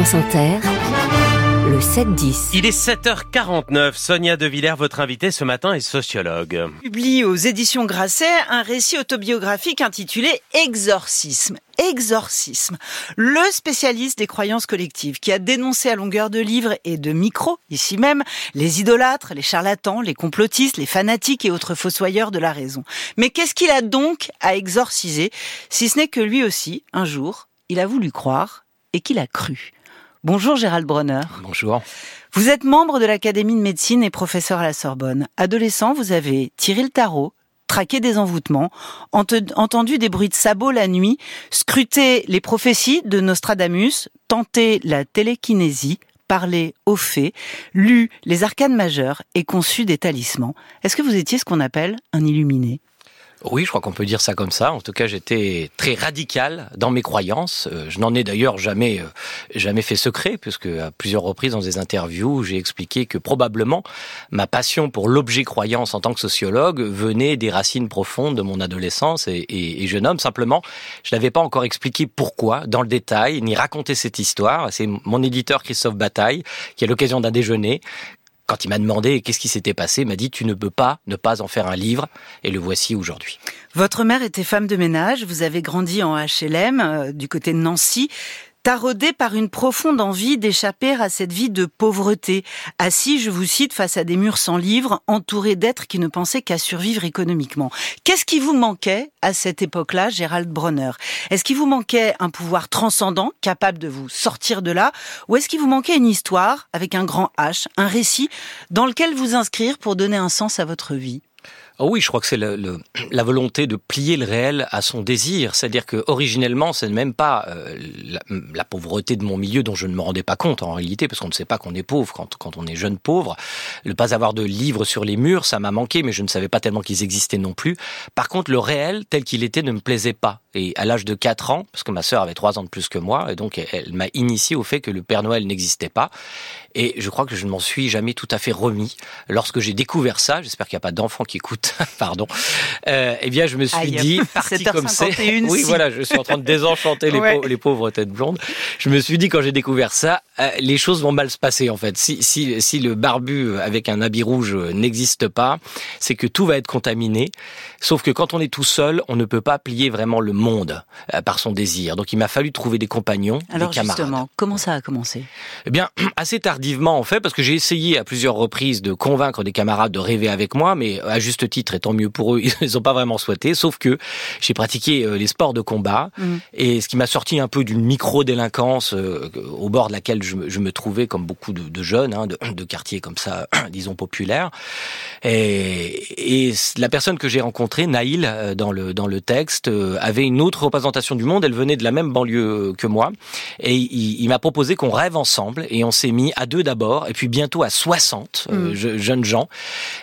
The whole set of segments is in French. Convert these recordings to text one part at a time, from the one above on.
France Inter, le 7-10. Il est 7h49. Sonia De Villers, votre invitée ce matin, est sociologue. Publie aux éditions Grasset un récit autobiographique intitulé Exorcisme. Exorcisme. Le spécialiste des croyances collectives qui a dénoncé à longueur de livres et de micros, ici même, les idolâtres, les charlatans, les complotistes, les fanatiques et autres fossoyeurs de la raison. Mais qu'est-ce qu'il a donc à exorciser, si ce n'est que lui aussi, un jour, il a voulu croire et qu'il a cru? Bonjour Gérald Bronner. Bonjour. Vous êtes membre de l'Académie de médecine et professeur à la Sorbonne. Adolescent, vous avez tiré le tarot, traqué des envoûtements, entendu des bruits de sabots la nuit, scruté les prophéties de Nostradamus, tenté la télékinésie, parlé aux fées, lu les arcanes majeures et conçu des talismans. Est-ce que vous étiez ce qu'on appelle un illuminé? Oui, je crois qu'on peut dire ça comme ça. En tout cas, j'étais très radical dans mes croyances. Euh, je n'en ai d'ailleurs jamais, euh, jamais fait secret, puisque à plusieurs reprises dans des interviews, j'ai expliqué que probablement ma passion pour l'objet croyance en tant que sociologue venait des racines profondes de mon adolescence et, jeune homme. Simplement, je n'avais pas encore expliqué pourquoi dans le détail, ni raconté cette histoire. C'est mon éditeur Christophe Bataille qui, à l'occasion d'un déjeuner, quand il m'a demandé qu'est-ce qui s'était passé, m'a dit tu ne peux pas ne pas en faire un livre et le voici aujourd'hui. Votre mère était femme de ménage, vous avez grandi en HLM euh, du côté de Nancy taraudé par une profonde envie d'échapper à cette vie de pauvreté, assis, je vous cite, face à des murs sans livres, entouré d'êtres qui ne pensaient qu'à survivre économiquement. Qu'est-ce qui vous manquait à cette époque-là, Gérald Bronner? Est-ce qu'il vous manquait un pouvoir transcendant, capable de vous sortir de là, ou est-ce qu'il vous manquait une histoire, avec un grand H, un récit, dans lequel vous inscrire pour donner un sens à votre vie? Oh oui, je crois que c'est le, la volonté de plier le réel à son désir. C'est-à-dire que originellement, c'est même pas euh, la, pauvreté de mon milieu dont je ne me rendais pas compte en réalité, parce qu'on ne sait pas qu'on est pauvre quand, quand on est jeune pauvre. Ne pas avoir de livres sur les murs, ça m'a manqué, mais je ne savais pas tellement qu'ils existaient non plus. Par contre, le réel tel qu'il était ne me plaisait pas. Et à l'âge de 4 ans, parce que ma sœur avait 3 ans de plus que moi, et donc elle m'a initié au fait que le Père Noël n'existait pas. Et je crois que je ne m'en suis jamais tout à fait remis. Lorsque j'ai découvert ça, j'espère qu'il n'y a pas d'enfants qui écoutent, pardon, euh, eh bien je me suis dit, parti comme c'est, oui voilà, je suis en train de désenchanter les, pauvres, têtes blondes. Je me suis dit quand j'ai découvert ça, les choses vont mal se passer en fait. Si, si, si le barbu avec un habit rouge n'existe pas, c'est que tout va être contaminé. Sauf que quand on est tout seul, on ne peut pas plier vraiment le monde euh, par son désir. Donc il m'a fallu trouver des compagnons, Alors des camarades. justement, comment ça a commencé? Eh bien, assez tard tardivement en fait, parce que j'ai essayé à plusieurs reprises de convaincre des camarades de rêver avec moi, mais à juste titre, et tant mieux pour eux, ils n'ont pas vraiment souhaité, sauf que j'ai pratiqué euh, les sports de combat, mm. et ce qui m'a sorti un peu d'une micro-délinquance euh, au bord de laquelle je, me trouvais, comme beaucoup de, jeunes, hein, de, quartiers comme ça, disons populaires. Et, et la personne que j'ai rencontrée, Naïl, euh, dans le, dans le texte, avait une autre représentation du monde, elle venait de la même banlieue que moi, et il, il m'a proposé qu'on rêve ensemble, et on s'est mis à deux d'abord, et puis bientôt à 60 euh, mm. jeunes gens,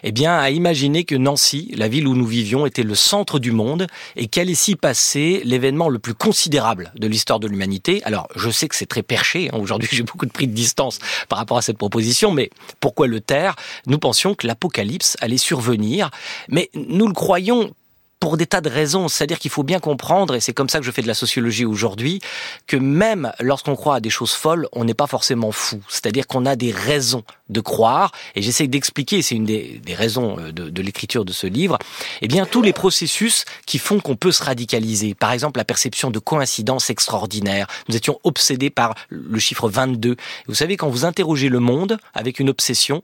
eh bien, à imaginer que Nancy, la ville où nous vivions, était le centre du monde et qu'allait s'y passer l'événement le plus considérable de l'histoire de l'humanité. Alors, je sais que c'est très perché. Hein. Aujourd'hui, j'ai beaucoup de pris de distance par rapport à cette proposition, mais pourquoi le taire? Nous pensions que l'apocalypse allait survenir, mais nous le croyons pour des tas de raisons. C'est-à-dire qu'il faut bien comprendre, et c'est comme ça que je fais de la sociologie aujourd'hui, que même lorsqu'on croit à des choses folles, on n'est pas forcément fou. C'est-à-dire qu'on a des raisons de croire, et j'essaie d'expliquer, c'est une des, raisons euh, de, de l'écriture de ce livre, eh bien tous les processus qui font qu'on peut se radicaliser. Par exemple, la perception de coïncidences extraordinaires. Nous étions obsédés par le chiffre 22. vous savez, quand vous interrogez le monde avec une obsession,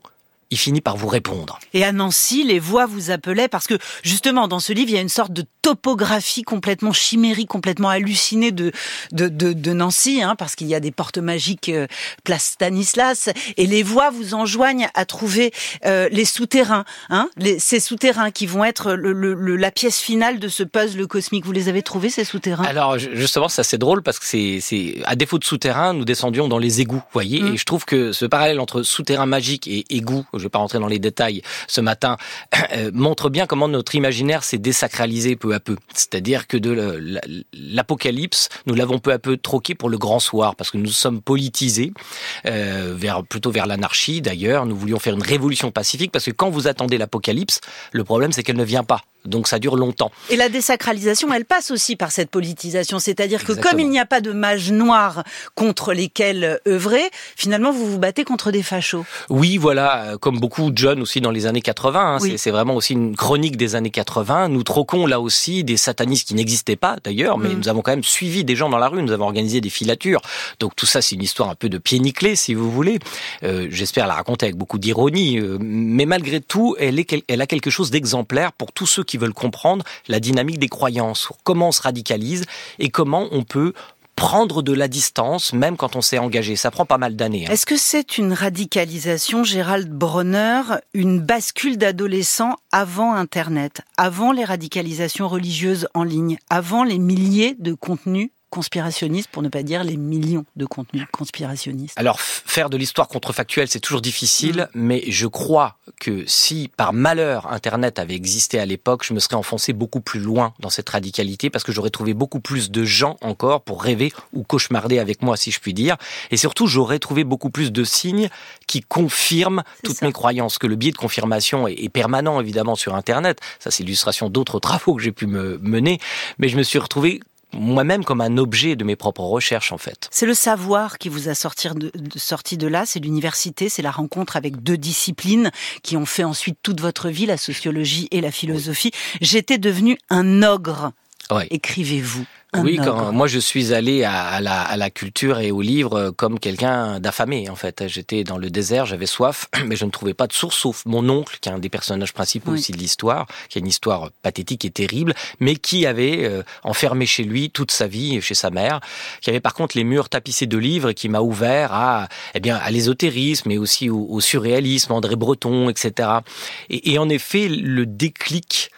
il finit par vous répondre. Et à Nancy, les voix vous appelaient parce que justement dans ce livre, il y a une sorte de topographie complètement chimérique, complètement hallucinée de de, de, Nancy, hein, parce qu'il y a des portes magiques euh, place Stanislas, et les voix vous enjoignent à trouver euh, les souterrains, hein, les, ces souterrains qui vont être le, la pièce finale de ce puzzle cosmique. Vous les avez trouvés ces souterrains? Alors justement, c'est assez drôle parce que c'est c'est à défaut de souterrains, nous descendions dans les égouts, voyez, mmh. et je trouve que ce parallèle entre souterrain magique et égout je ne vais pas rentrer dans les détails ce matin, euh, montre bien comment notre imaginaire s'est désacralisé peu à peu. C'est-à-dire que de l'apocalypse, nous l'avons peu à peu troqué pour le grand soir, parce que nous sommes politisés, euh, plutôt vers l'anarchie d'ailleurs. Nous voulions faire une révolution pacifique, parce que quand vous attendez l'apocalypse, le problème c'est qu'elle ne vient pas donc ça dure longtemps. Et la désacralisation, elle passe aussi par cette politisation, c'est-à-dire que comme il n'y a pas de mages noirs contre lesquels œuvrer, finalement vous vous battez contre des fachos. Oui, voilà, comme beaucoup de jeunes aussi dans les années 80, hein, c'est vraiment aussi une chronique des années 80. Nous troquons là aussi des satanistes qui n'existaient pas d'ailleurs, mais mm. nous avons quand même suivi des gens dans la rue, nous avons organisé des filatures. Donc tout ça, c'est une histoire un peu de pied nickelé, si vous voulez. Euh, J'espère la raconter avec beaucoup d'ironie, euh, mais malgré tout, elle, est, elle a quelque chose d'exemplaire pour tous ceux qui veulent comprendre la dynamique des croyances, comment on se radicalise et comment on peut prendre de la distance, même quand on s'est engagé. Ça prend pas mal d'années. Hein. Est-ce que c'est une radicalisation, Gérald Bronner, une bascule d'adolescents avant Internet, avant les radicalisations religieuses en ligne, avant les milliers de contenus conspirationnistes, pour ne pas dire les millions de contenus conspirationnistes Alors, faire de l'histoire contrefactuelle, c'est toujours difficile, mm. mais je crois que si, par malheur, Internet avait existé à l'époque, je me serais enfoncé beaucoup plus loin dans cette radicalité, parce que j'aurais trouvé beaucoup plus de gens encore pour rêver ou cauchemarder avec moi, si je puis dire. Et surtout, j'aurais trouvé beaucoup plus de signes qui confirment toutes mes croyances, que le biais de confirmation est, permanent, évidemment, sur Internet. Ça, c'est l'illustration d'autres travaux que j'ai pu me mener. Mais je me suis retrouvé moi-même comme un objet de mes propres recherches en fait. C'est le savoir qui vous a sorti de, sorti de là, c'est l'université, c'est la rencontre avec deux disciplines qui ont fait ensuite toute votre vie, la sociologie et la philosophie. J'étais devenu un ogre. Écrivez-vous oui, quand moi je suis allé à, la, à, la, culture et au livre comme quelqu'un d'affamé en fait. J'étais dans le désert, j'avais soif, mais je ne trouvais pas de source sauf mon oncle, qui est un des personnages principaux aussi de l'histoire, qui a une histoire pathétique et terrible, mais qui avait euh, enfermé chez lui toute sa vie, chez sa mère, qui avait par contre les murs tapissés de livres et qui m'a ouvert à, eh bien, à l'ésotérisme, mais aussi au, au, surréalisme, André Breton, etc. Et, et en effet, le déclic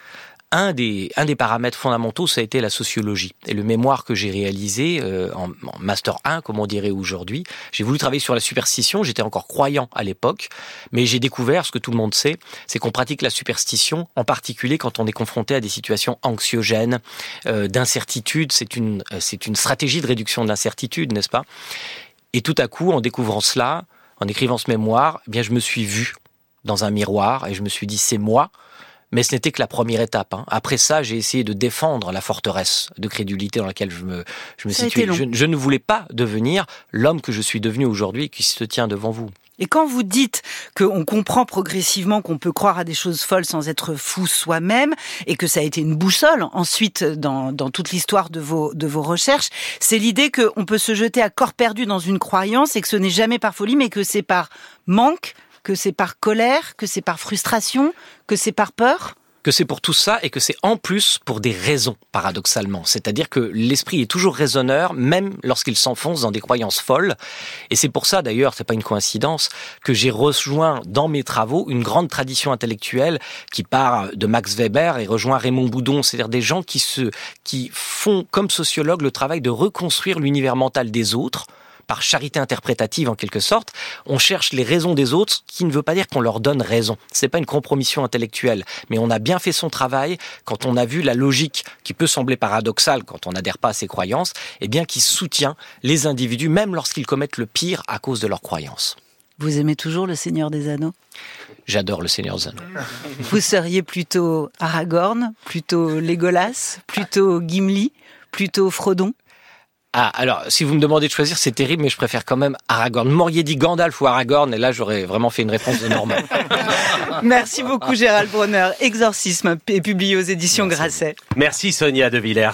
un des, un des paramètres fondamentaux, ça a été la sociologie. Et le mémoire que j'ai réalisé euh, en, Master 1, comme on dirait aujourd'hui, j'ai voulu travailler sur la superstition, j'étais encore croyant à l'époque, mais j'ai découvert ce que tout le monde sait, c'est qu'on pratique la superstition, en particulier quand on est confronté à des situations anxiogènes, euh, d'incertitude, c'est une, euh, c'est une stratégie de réduction de l'incertitude, n'est-ce pas? Et tout à coup, en découvrant cela, en écrivant ce mémoire, eh bien je me suis vu dans un miroir et je me suis dit c'est moi mais ce n'était que la première étape. Hein. Après ça, j'ai essayé de défendre la forteresse de crédulité dans laquelle je me, je me situais. Je, je, ne voulais pas devenir l'homme que je suis devenu aujourd'hui qui se tient devant vous. Et quand vous dites qu'on comprend progressivement qu'on peut croire à des choses folles sans être fou soi-même, et que ça a été une boussole ensuite dans, dans toute l'histoire de vos, de vos recherches, c'est l'idée qu'on peut se jeter à corps perdu dans une croyance et que ce n'est jamais par folie, mais que c'est par manque, que c'est par colère, que c'est par frustration, que c'est par peur que c'est pour tout ça et que c'est en plus pour des raisons, paradoxalement. C'est-à-dire que l'esprit est toujours raisonneur, même lorsqu'il s'enfonce dans des croyances folles. Et c'est pour ça, d'ailleurs, c'est pas une coïncidence, que j'ai rejoint dans mes travaux une grande tradition intellectuelle qui part de Max Weber et rejoint Raymond Boudon, c'est-à-dire des gens qui se, qui font, comme sociologues, le travail de reconstruire l'univers mental des autres, par charité interprétative en quelque sorte, on cherche les raisons des autres, qui ne veut pas dire qu'on leur donne raison. C'est pas une compromission intellectuelle, mais on a bien fait son travail quand on a vu la logique qui peut sembler paradoxale quand on n'adhère pas à ses croyances, et eh bien qui soutient les individus même lorsqu'ils commettent le pire à cause de leurs croyances. Vous aimez toujours le Seigneur des Anneaux? J'adore le Seigneur des Anneaux. Vous seriez plutôt Aragorn, plutôt Legolas, plutôt Gimli, plutôt Frodon? Ah, alors, si vous me demandez de choisir, c'est terrible, mais je préfère quand même Aragorn. M'auriez dit Gandalf ou Aragorn, et là, j'aurais vraiment fait une réponse de normal. Merci beaucoup, Gérald Bronner. Exorcisme est publié aux éditions Grasset. Merci, Sonia De Villers.